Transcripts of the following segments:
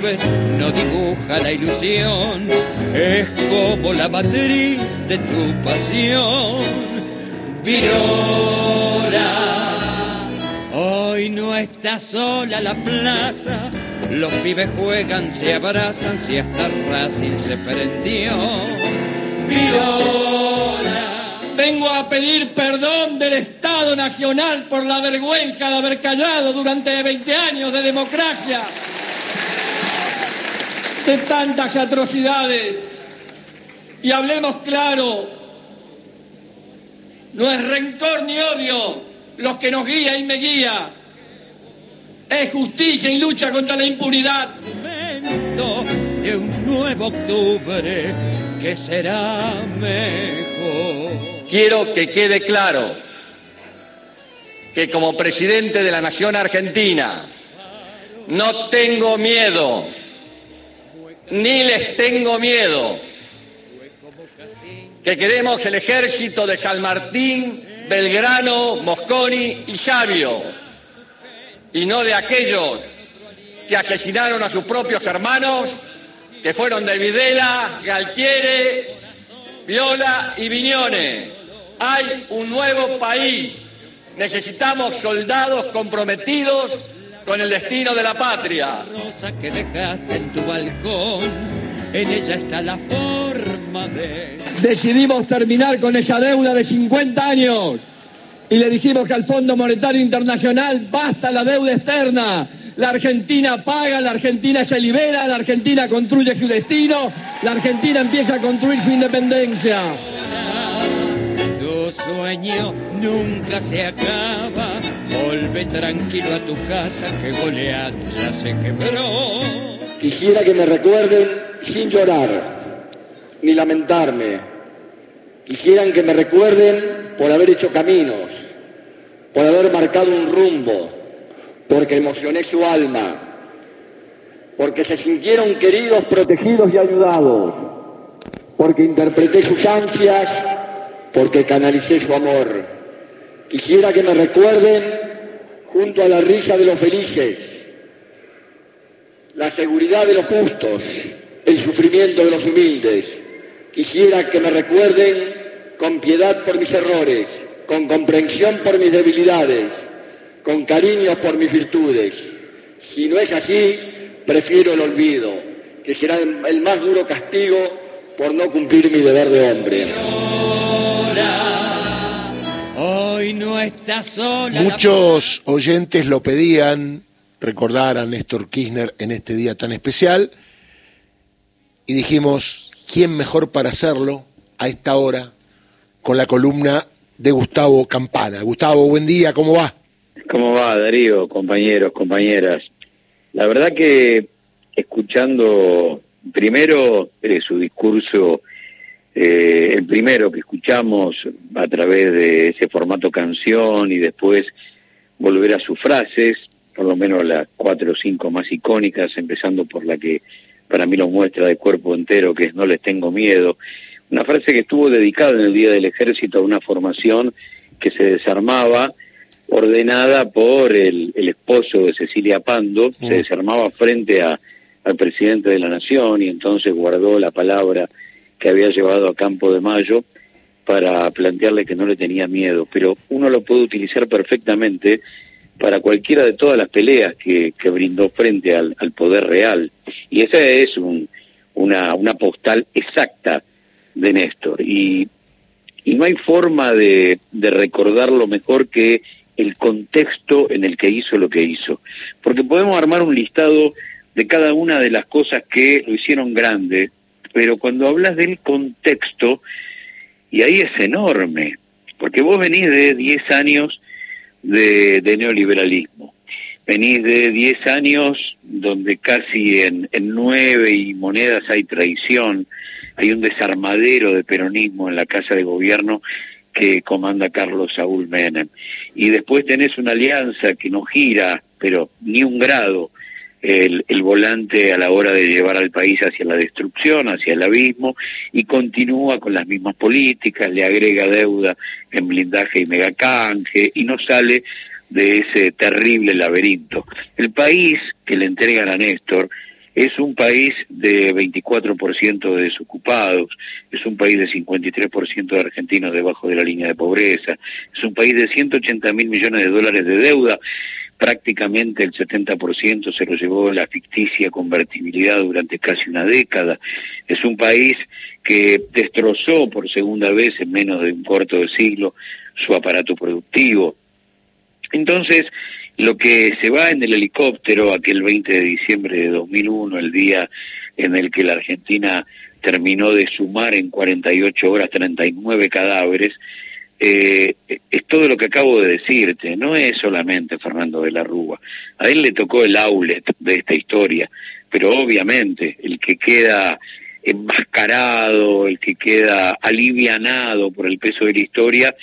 no dibuja la ilusión, es como la matriz de tu pasión. Viola, hoy no está sola la plaza, los pibes juegan, se abrazan, si hasta Racing se prendió. Viola. Vengo a pedir perdón del Estado Nacional por la vergüenza de haber callado durante 20 años de democracia, de tantas atrocidades. Y hablemos claro, no es rencor ni odio los que nos guía y me guía, es justicia y lucha contra la impunidad. De un nuevo octubre que será mejor. Quiero que quede claro que como presidente de la Nación Argentina no tengo miedo, ni les tengo miedo, que queremos el ejército de San Martín, Belgrano, Mosconi y Sabio, y no de aquellos que asesinaron a sus propios hermanos, que fueron de Videla, Galtiere, Viola y Viñones. Hay un nuevo país. Necesitamos soldados comprometidos con el destino de la patria. Rosa que dejaste en tu balcón, en ella está la forma de. Decidimos terminar con esa deuda de 50 años y le dijimos que al Fondo Monetario Internacional basta la deuda externa. La Argentina paga, la Argentina se libera, la Argentina construye su destino, la Argentina empieza a construir su independencia sueño nunca se acaba. Volve tranquilo a tu casa que Goliat ya se quebró. Quisiera que me recuerden sin llorar ni lamentarme. Quisieran que me recuerden por haber hecho caminos, por haber marcado un rumbo, porque emocioné su alma, porque se sintieron queridos, protegidos y ayudados, porque interpreté sus ansias porque canalicé su amor. Quisiera que me recuerden junto a la risa de los felices, la seguridad de los justos, el sufrimiento de los humildes. Quisiera que me recuerden con piedad por mis errores, con comprensión por mis debilidades, con cariño por mis virtudes. Si no es así, prefiero el olvido, que será el más duro castigo por no cumplir mi deber de hombre. Hoy no está sola. Muchos oyentes lo pedían, recordar a Néstor Kirchner en este día tan especial, y dijimos, ¿quién mejor para hacerlo a esta hora con la columna de Gustavo Campana? Gustavo, buen día, ¿cómo va? ¿Cómo va, Darío, compañeros, compañeras? La verdad que escuchando primero eh, su discurso eh, el primero que escuchamos a través de ese formato canción y después volver a sus frases, por lo menos las cuatro o cinco más icónicas, empezando por la que para mí lo muestra de cuerpo entero, que es No les tengo miedo. Una frase que estuvo dedicada en el Día del Ejército a una formación que se desarmaba, ordenada por el, esposo de Cecilia Pando, se desarmaba frente a, al presidente de la Nación y entonces guardó la palabra que había llevado a Campo de Mayo para plantearle que no le tenía miedo, pero uno lo puede utilizar perfectamente para cualquiera de todas las peleas que, que brindó frente al, poder real. Y esa es una, una postal exacta de Néstor. Y, y no hay forma de, de recordarlo mejor que el contexto en el que hizo lo que hizo. Porque podemos armar un listado de cada una de las cosas que lo hicieron grande, pero cuando hablas del contexto, y ahí es enorme, porque vos venís de 10 años de, neoliberalismo, venís de 10 años donde casi en, en nueve y monedas hay traición, hay un desarmadero de peronismo en la Casa de Gobierno que comanda Carlos Saúl Menem. Y después tenés una alianza que no gira, pero ni un grado, el, volante a la hora de llevar al país hacia la destrucción, hacia el abismo, y continúa con las mismas políticas, le agrega deuda en blindaje y megacanje, y no sale de ese terrible laberinto. El país que le entregan a Néstor es un país de 24% de desocupados, es un país de 53% de argentinos debajo de la línea de pobreza, es un país de 180 mil millones de dólares de deuda, prácticamente el 70% se lo llevó la ficticia convertibilidad durante casi una década, es un país que destrozó por segunda vez en menos de un cuarto de siglo su aparato productivo. Entonces, lo que se va en el helicóptero aquel 20 de diciembre de 2001, el día en el que la Argentina terminó de sumar en 48 horas 39 cadáveres, eh, es todo lo que acabo de decirte, no es solamente Fernando de la Rúa. A él le tocó el outlet de esta historia, pero obviamente el que queda enmascarado, el que queda alivianado por el peso de la historia,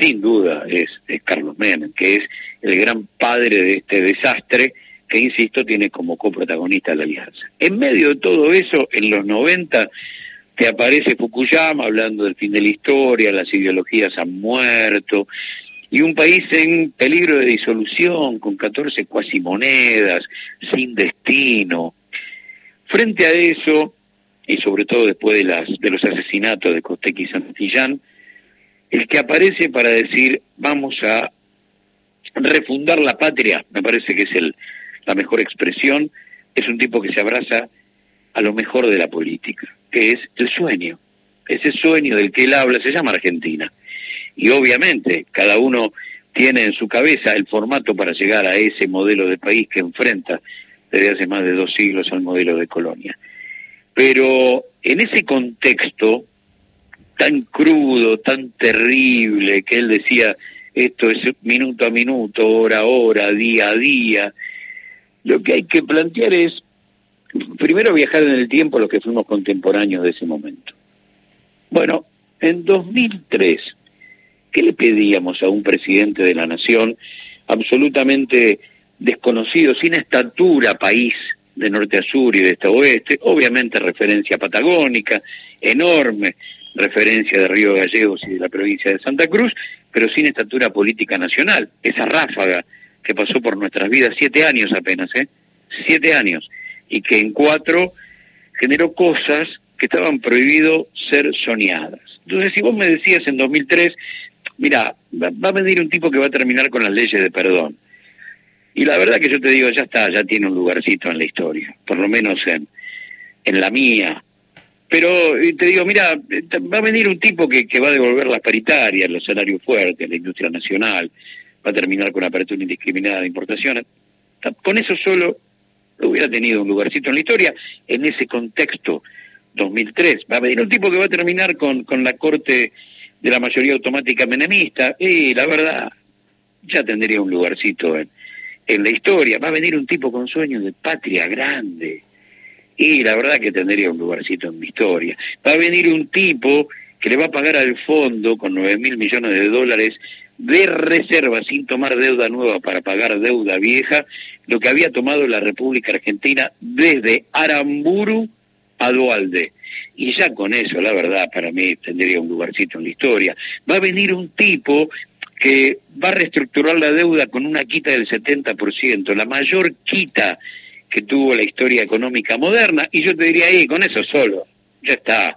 sin duda es, es Carlos Menem, que es el gran padre de este desastre que, insisto, tiene como coprotagonista la alianza. En medio de todo eso, en los 90, te aparece Fukuyama hablando del fin de la historia, las ideologías han muerto, y un país en peligro de disolución, con 14 cuasimonedas, sin destino. Frente a eso, y sobre todo después de, las, de los asesinatos de Costec y Santillán, el que aparece para decir vamos a refundar la patria, me parece que es el, la mejor expresión, es un tipo que se abraza a lo mejor de la política, que es el sueño. Ese sueño del que él habla se llama Argentina. Y obviamente cada uno tiene en su cabeza el formato para llegar a ese modelo de país que enfrenta desde hace más de dos siglos al modelo de colonia. Pero en ese contexto tan crudo, tan terrible, que él decía, esto es minuto a minuto, hora a hora, día a día. Lo que hay que plantear es, primero viajar en el tiempo los que fuimos contemporáneos de ese momento. Bueno, en 2003, ¿qué le pedíamos a un presidente de la nación absolutamente desconocido, sin estatura país de norte a sur y de este a oeste, obviamente referencia patagónica, enorme, referencia de Río Gallegos y de la provincia de Santa Cruz, pero sin estatura política nacional. Esa ráfaga que pasó por nuestras vidas, siete años apenas, ¿eh? Siete años. Y que en cuatro generó cosas que estaban prohibido ser soñadas. Entonces, si vos me decías en 2003, mira, va a venir un tipo que va a terminar con las leyes de perdón. Y la verdad que yo te digo, ya está, ya tiene un lugarcito en la historia, por lo menos en, en la mía, pero te digo, mira, va a venir un tipo que, que va a devolver las paritarias, los salarios fuertes, la industria nacional, va a terminar con apertura indiscriminada de importaciones. Con eso solo hubiera tenido un lugarcito en la historia. En ese contexto, 2003, va a venir un tipo que va a terminar con, con la corte de la mayoría automática menemista, y la verdad, ya tendría un lugarcito en, en la historia. Va a venir un tipo con sueños de patria grande y la verdad que tendría un lugarcito en mi historia. Va a venir un tipo que le va a pagar al fondo con 9 mil millones de dólares de reserva sin tomar deuda nueva para pagar deuda vieja, lo que había tomado la República Argentina desde Aramburu a Dualde. Y ya con eso, la verdad, para mí tendría un lugarcito en la historia. Va a venir un tipo que va a reestructurar la deuda con una quita del 70%, la mayor quita que tuvo la historia económica moderna, y yo te diría ahí, con eso solo, ya está,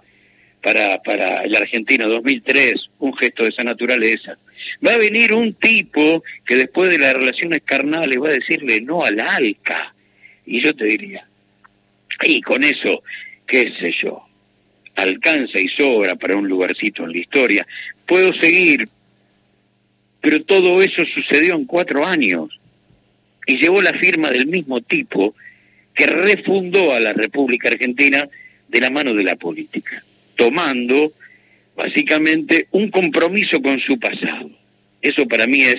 para, para el Argentina 2003, un gesto de esa naturaleza. Va a venir un tipo que después de las relaciones carnales va a decirle no al ALCA, y yo te diría, y con eso, qué sé yo, alcanza y sobra para un lugarcito en la historia. Puedo seguir, pero todo eso sucedió en cuatro años y llevó la firma del mismo tipo que refundó a la República Argentina de la mano de la política, tomando básicamente un compromiso con su pasado. Eso para mí es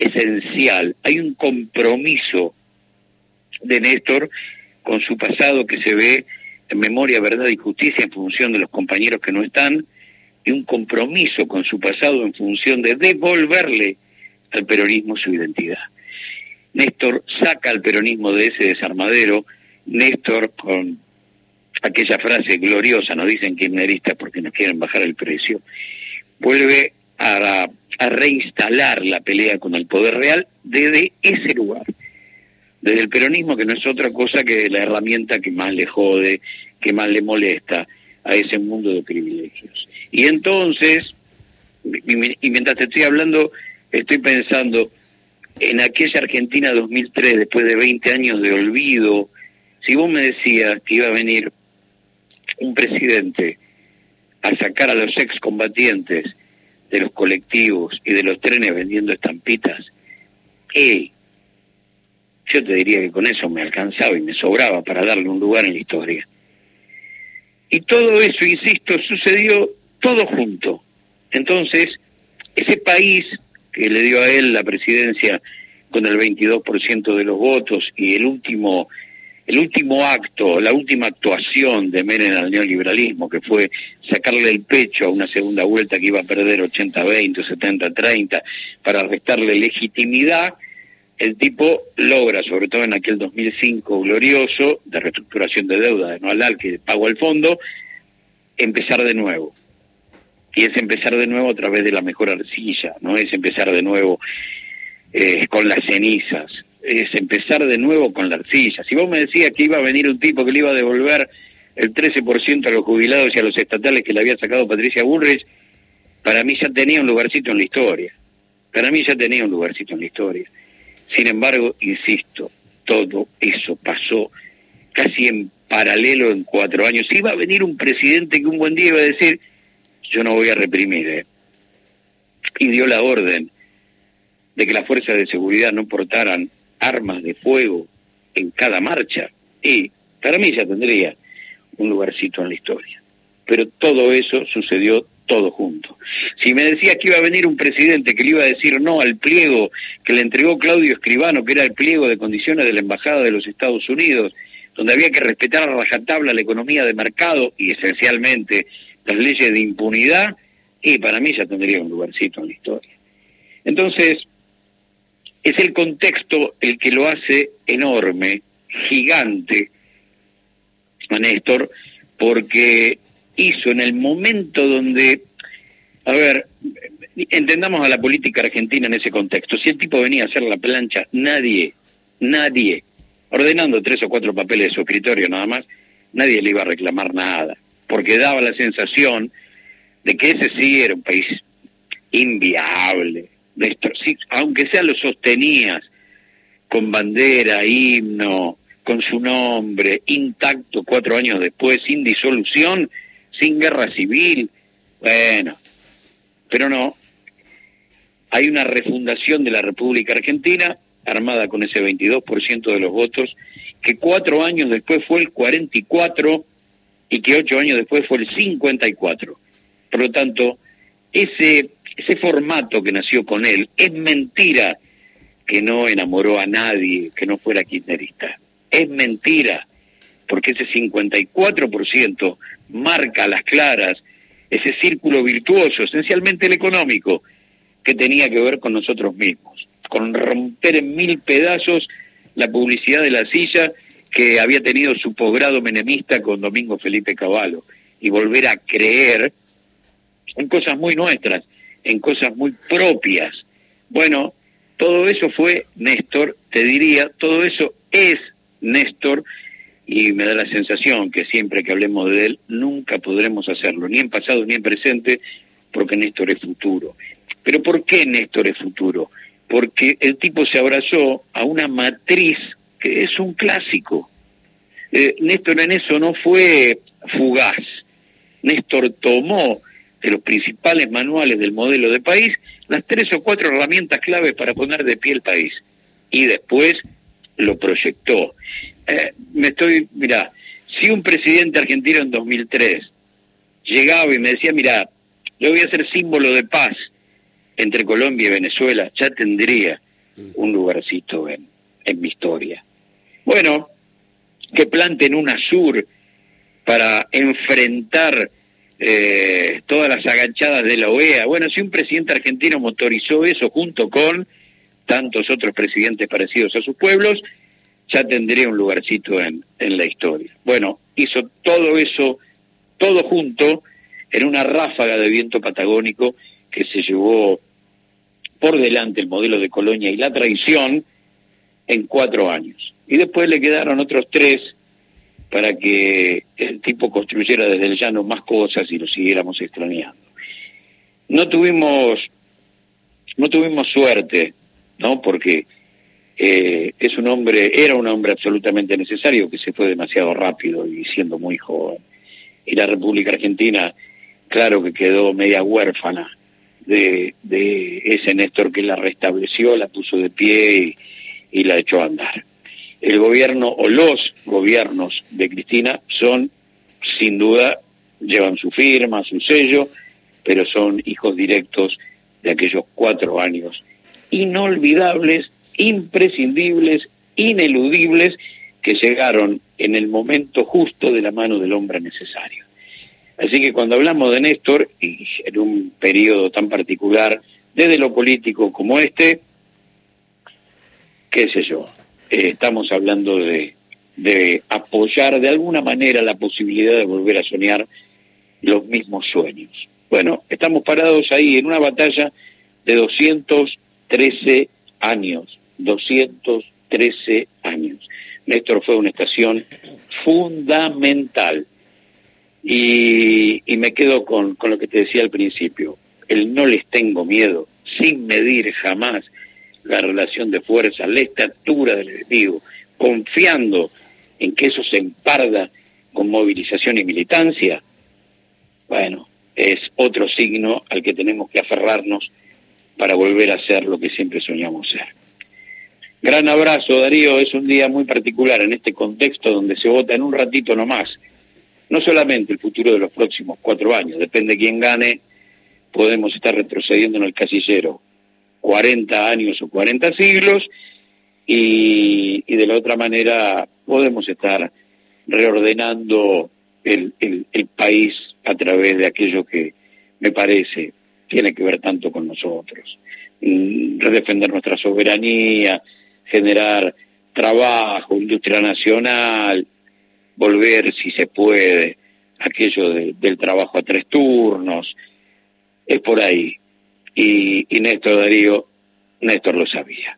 esencial. Hay un compromiso de Néstor con su pasado que se ve en memoria, verdad y justicia en función de los compañeros que no están, y un compromiso con su pasado en función de devolverle al peronismo su identidad. Néstor saca al peronismo de ese desarmadero, Néstor con aquella frase gloriosa, nos dicen kirchneristas porque nos quieren bajar el precio, vuelve a, reinstalar la pelea con el poder real desde ese lugar. desde el peronismo que no es otra cosa que la herramienta que más le jode, que más le molesta a ese mundo de privilegios. Y entonces, y mientras te estoy hablando, estoy pensando en aquella Argentina 2003, después de 20 años de olvido, si vos me decías que iba a venir un presidente a sacar a los excombatientes de los colectivos y de los trenes vendiendo estampitas, eh, yo te diría que con eso me alcanzaba y me sobraba para darle un lugar en la historia. Y todo eso, insisto, sucedió todo junto. Entonces, ese país que le dio a él la presidencia con el 22% de los votos y el último el último acto, la última actuación de Menem al neoliberalismo, que fue sacarle el pecho a una segunda vuelta que iba a perder 80-20, 70-30, para restarle legitimidad, el tipo logra, sobre todo en aquel 2005 glorioso, de reestructuración de deuda de no que pagó al fondo, empezar de nuevo. Y es empezar de nuevo a través de la mejor arcilla, no es empezar de nuevo eh, con las cenizas, es empezar de nuevo con la arcilla. Si vos me decías que iba a venir un tipo que le iba a devolver el 13% a los jubilados y a los estatales que le había sacado Patricia Bullrich, para mí ya tenía un lugarcito en la historia. Para mí ya tenía un lugarcito en la historia. Sin embargo, insisto, todo eso pasó casi en paralelo en cuatro años. Iba a venir un presidente que un buen día iba a decir, yo no voy a reprimir, ¿eh? y dio la orden de que las fuerzas de seguridad no portaran armas de fuego en cada marcha, y para mí ya tendría un lugarcito en la historia. Pero todo eso sucedió todo junto. Si me decía que iba a venir un presidente que le iba a decir no al pliego que le entregó Claudio Escribano, que era el pliego de condiciones de la Embajada de los Estados Unidos, donde había que respetar a rajatabla la economía de mercado y esencialmente las leyes de impunidad, y para mí ya tendría un lugarcito en la historia. Entonces, es el contexto el que lo hace enorme, gigante, Néstor, porque hizo en el momento donde, a ver, entendamos a la política argentina en ese contexto. Si el tipo venía a hacer la plancha, nadie, nadie, ordenando tres o cuatro papeles de su escritorio nada más, nadie le iba a reclamar nada, porque daba la sensación de que ese sí era un país inviable, aunque sea lo sostenías con bandera, himno, con su nombre, intacto cuatro años después, sin disolución, sin guerra civil, bueno, pero no. Hay una refundación de la República Argentina, armada con ese 22% de los votos, que cuatro años después fue el 44 y que ocho años después fue el 54. Por lo tanto, ese ese formato que nació con él, es mentira que no enamoró a nadie que no fuera kirchnerista. Es mentira, porque ese 54% marca las claras ese círculo virtuoso, esencialmente el económico, que tenía que ver con nosotros mismos, con romper en mil pedazos la publicidad de la silla que había tenido su posgrado menemista con Domingo Felipe Cavallo y volver a creer en cosas muy nuestras, en cosas muy propias. Bueno, todo eso fue Néstor, te diría, todo eso es Néstor y me da la sensación que siempre que hablemos de él nunca podremos hacerlo, ni en pasado ni en presente, porque Néstor es futuro. Pero ¿por qué Néstor es futuro? Porque el tipo se abrazó a una matriz que es un clásico. Eh, Néstor en eso no fue fugaz. Néstor tomó de los principales manuales del modelo de país, las tres o cuatro herramientas claves para poner de pie el país. Y después lo proyectó. Eh, me estoy, mira, si un presidente argentino en 2003 llegaba y me decía, mira, yo voy a ser símbolo de paz entre Colombia y Venezuela, ya tendría un lugarcito en, en mi historia. Bueno, que planten una sur para enfrentar eh, todas las agachadas de la OEA. Bueno, si un presidente argentino motorizó eso junto con tantos otros presidentes parecidos a sus pueblos, ya tendría un lugarcito en, en la historia. Bueno, hizo todo eso, todo junto, en una ráfaga de viento patagónico que se llevó por delante el modelo de Colonia y la traición en cuatro años. Y después le quedaron otros tres para que el tipo construyera desde el llano más cosas y lo siguiéramos extrañando. No tuvimos, no tuvimos suerte, ¿no? Porque eh, es un hombre, era un hombre absolutamente necesario que se fue demasiado rápido y siendo muy joven. Y la República Argentina, claro que quedó media huérfana de, de ese Néstor que la restableció, la puso de pie y, y la echó a andar. El gobierno o los gobiernos de Cristina son, sin duda, llevan su firma, su sello, pero son hijos directos de aquellos cuatro años inolvidables, imprescindibles, ineludibles, que llegaron en el momento justo de la mano del hombre necesario. Así que cuando hablamos de Néstor, y en un periodo tan particular, desde lo político como este, qué sé yo, eh, estamos hablando de, de apoyar de alguna manera la posibilidad de volver a soñar los mismos sueños. Bueno, estamos parados ahí en una batalla de 213 años, 213 años. Néstor fue una estación fundamental y, me quedo con, con lo que te decía al principio, el no les tengo miedo, sin medir jamás la relación de fuerza, la estatura del enemigo, confiando en que eso se emparda con movilización y militancia, bueno, es otro signo al que tenemos que aferrarnos para volver a ser lo que siempre soñamos ser. Gran abrazo, Darío. Es un día muy particular en este contexto donde se vota en un ratito nomás no solamente el futuro de los próximos cuatro años, depende de quién gane, podemos estar retrocediendo en el casillero 40 años o 40 siglos y, de la otra manera podemos estar reordenando el, el país a través de aquello que me parece tiene que ver tanto con nosotros. Mm, redefender nuestra soberanía, generar trabajo, industria nacional, volver, si se puede, aquello del trabajo a tres turnos, es por ahí y, y Néstor Darío, Néstor lo sabía.